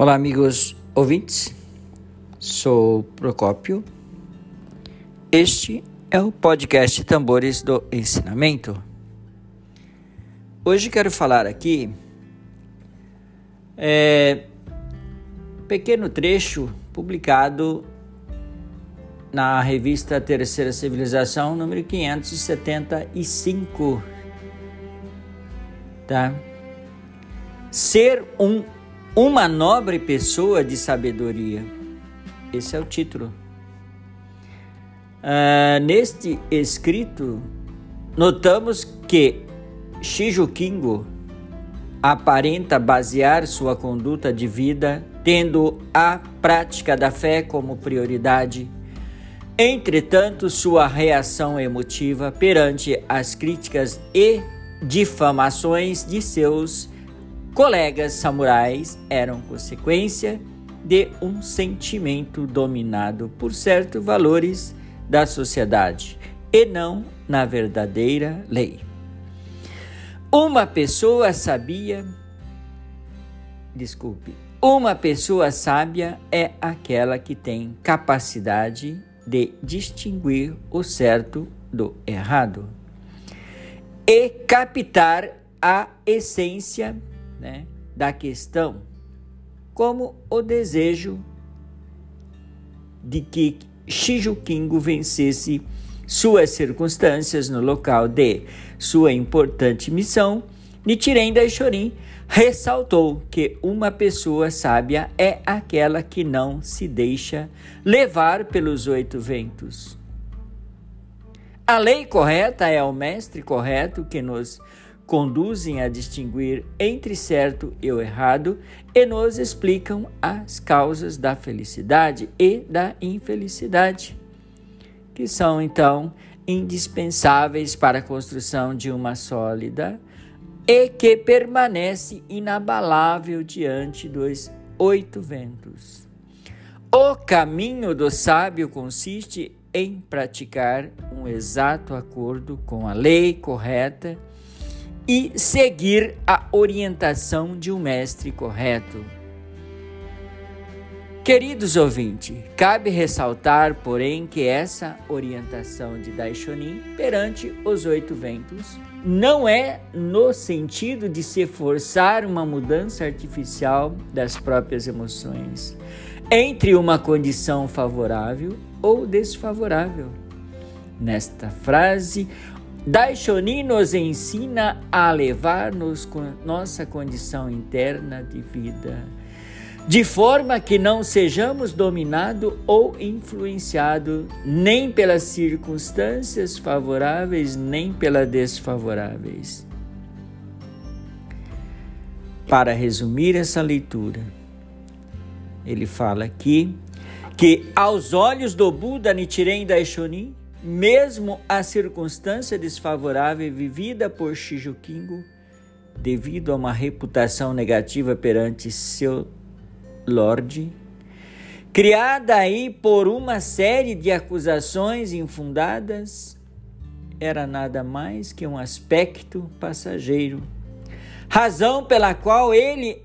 Olá, amigos ouvintes. Sou Procópio. Este é o podcast Tambores do Ensinamento. Hoje quero falar aqui é, pequeno trecho publicado na revista Terceira Civilização, número 575. Tá? Ser um uma nobre pessoa de sabedoria. Esse é o título. Uh, neste escrito, notamos que Shijukingo aparenta basear sua conduta de vida tendo a prática da fé como prioridade. Entretanto, sua reação emotiva perante as críticas e difamações de seus colegas samurais eram consequência de um sentimento dominado por certos valores da sociedade e não na verdadeira lei. Uma pessoa sabia, desculpe, uma pessoa sábia é aquela que tem capacidade de distinguir o certo do errado e captar a essência né, da questão, como o desejo de que Shijukingo vencesse suas circunstâncias no local de sua importante missão, Nichiren Daishorin ressaltou que uma pessoa sábia é aquela que não se deixa levar pelos oito ventos. A lei correta é o mestre correto que nos conduzem a distinguir entre certo e o errado e nos explicam as causas da felicidade e da infelicidade, que são então indispensáveis para a construção de uma sólida e que permanece inabalável diante dos oito ventos. O caminho do sábio consiste em praticar um exato acordo com a lei correta e seguir a orientação de um mestre correto. Queridos ouvintes, cabe ressaltar, porém, que essa orientação de Daishonin perante os oito ventos não é no sentido de se forçar uma mudança artificial das próprias emoções entre uma condição favorável ou desfavorável. Nesta frase, Daishonin nos ensina a levar-nos com nossa condição interna de vida, de forma que não sejamos dominados ou influenciados nem pelas circunstâncias favoráveis nem pelas desfavoráveis. Para resumir essa leitura, ele fala aqui que aos olhos do Buda Nichiren Daishonin, mesmo a circunstância desfavorável vivida por Shijukingo, devido a uma reputação negativa perante seu Lorde, criada aí por uma série de acusações infundadas, era nada mais que um aspecto passageiro, razão pela qual ele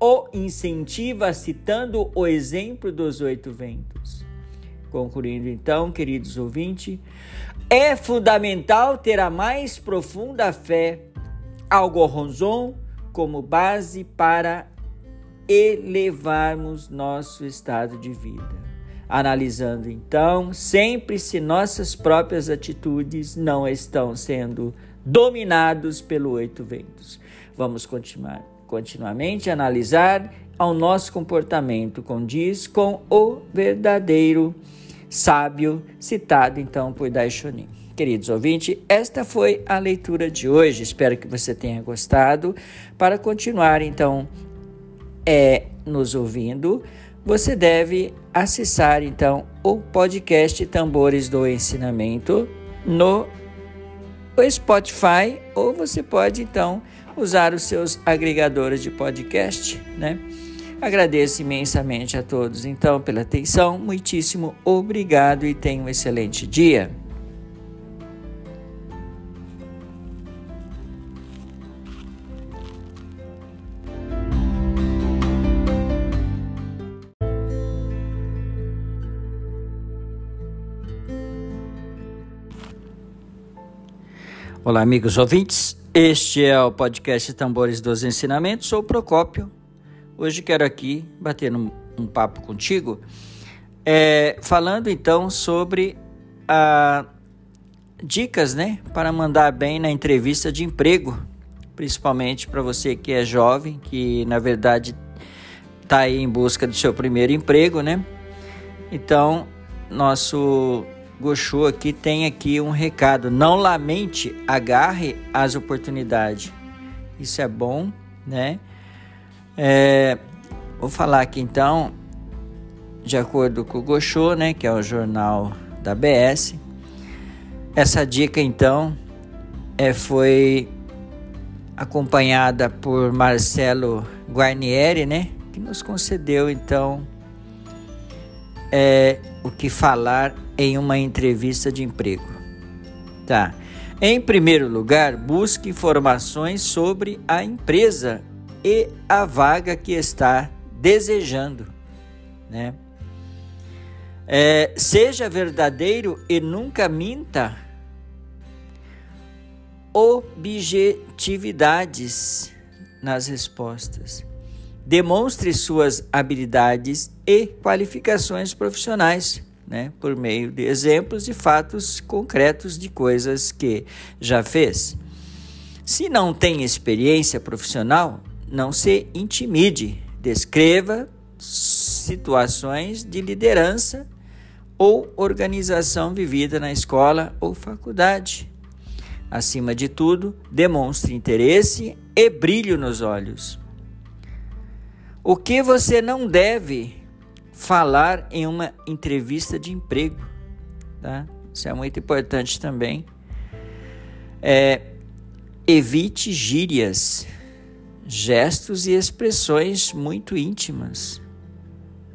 o incentiva citando o exemplo dos oito ventos. Concluindo então, queridos ouvintes, é fundamental ter a mais profunda fé ao Goronzon como base para elevarmos nosso estado de vida. Analisando então sempre se nossas próprias atitudes não estão sendo dominados pelo oito ventos. Vamos continuar continuamente analisar ao nosso comportamento condiz com o verdadeiro sábio, citado então por Daishonin. Queridos ouvintes, esta foi a leitura de hoje. Espero que você tenha gostado. Para continuar, então, é, nos ouvindo, você deve acessar, então, o podcast Tambores do Ensinamento no Spotify ou você pode, então, usar os seus agregadores de podcast, né? Agradeço imensamente a todos, então, pela atenção. Muitíssimo obrigado e tenham um excelente dia. Olá, amigos ouvintes. Este é o podcast Tambores dos Ensinamentos. Sou Procópio. Hoje quero aqui bater um, um papo contigo, é, falando então sobre a, dicas, né, para mandar bem na entrevista de emprego, principalmente para você que é jovem, que na verdade está aí em busca do seu primeiro emprego, né? Então, nosso Goshu aqui tem aqui um recado. Não lamente, agarre as oportunidades. Isso é bom, né? É, vou falar aqui então, de acordo com o Goshu, né, que é o jornal da BS. Essa dica então é, foi acompanhada por Marcelo Guarnieri, né, que nos concedeu então é, o que falar em uma entrevista de emprego. Tá. Em primeiro lugar, busque informações sobre a empresa e a vaga que está desejando, né? É, seja verdadeiro e nunca minta. Objetividades nas respostas. Demonstre suas habilidades e qualificações profissionais, né, por meio de exemplos e fatos concretos de coisas que já fez. Se não tem experiência profissional, não se intimide. Descreva situações de liderança ou organização vivida na escola ou faculdade. Acima de tudo, demonstre interesse e brilho nos olhos. O que você não deve falar em uma entrevista de emprego, tá? Isso é muito importante também. É, evite gírias, gestos e expressões muito íntimas,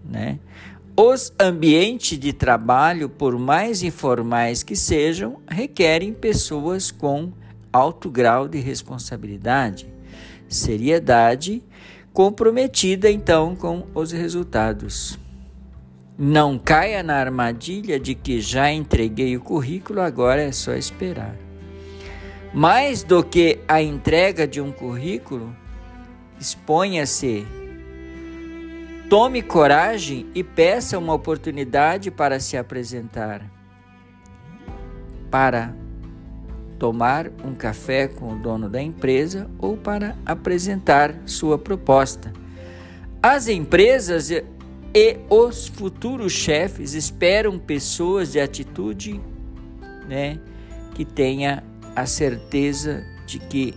né? Os ambientes de trabalho, por mais informais que sejam, requerem pessoas com alto grau de responsabilidade, seriedade comprometida então com os resultados. Não caia na armadilha de que já entreguei o currículo, agora é só esperar. Mais do que a entrega de um currículo, exponha-se, tome coragem e peça uma oportunidade para se apresentar. Para tomar um café com o dono da empresa ou para apresentar sua proposta. As empresas e os futuros chefes esperam pessoas de atitude, né, que tenha a certeza de que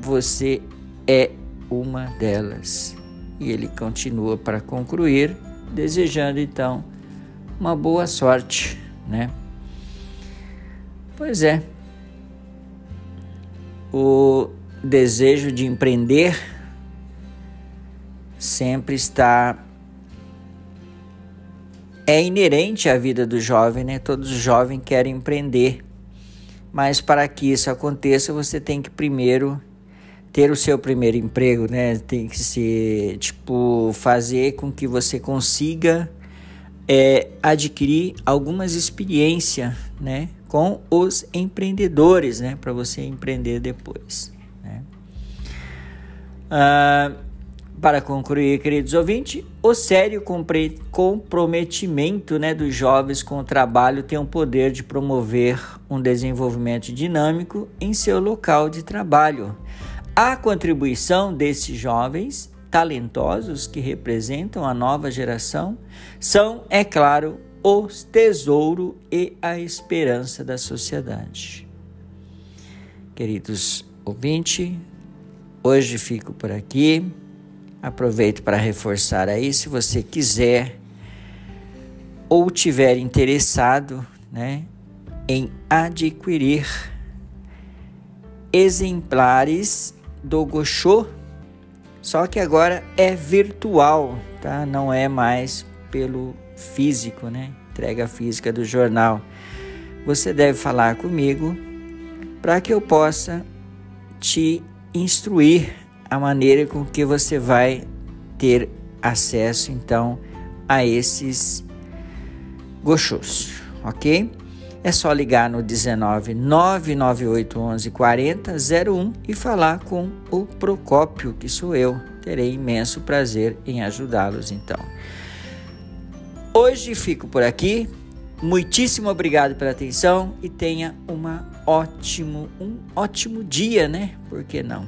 você é uma delas. E ele continua para concluir, desejando então uma boa sorte, né? Pois é, o desejo de empreender sempre está é inerente à vida do jovem, né? Todos os jovens querem empreender. Mas para que isso aconteça, você tem que primeiro ter o seu primeiro emprego, né? Tem que se, tipo, fazer com que você consiga é, adquirir algumas experiências, né? Com os empreendedores, né, para você empreender depois. Né? Ah, para concluir, queridos ouvintes, o sério comprometimento né, dos jovens com o trabalho tem o poder de promover um desenvolvimento dinâmico em seu local de trabalho. A contribuição desses jovens talentosos que representam a nova geração são, é claro, o tesouro e a esperança da sociedade. Queridos ouvintes, hoje fico por aqui. Aproveito para reforçar aí, se você quiser ou tiver interessado, né, em adquirir exemplares do Gosho, só que agora é virtual, tá? Não é mais pelo físico, né? Entrega física do jornal. Você deve falar comigo para que eu possa te instruir a maneira com que você vai ter acesso então a esses gochos, ok? é só ligar no 19 998 11 40 01 e falar com o Procópio, que sou eu. Terei imenso prazer em ajudá-los então. Hoje fico por aqui. Muitíssimo obrigado pela atenção e tenha uma ótimo, um ótimo dia, né? Por que não?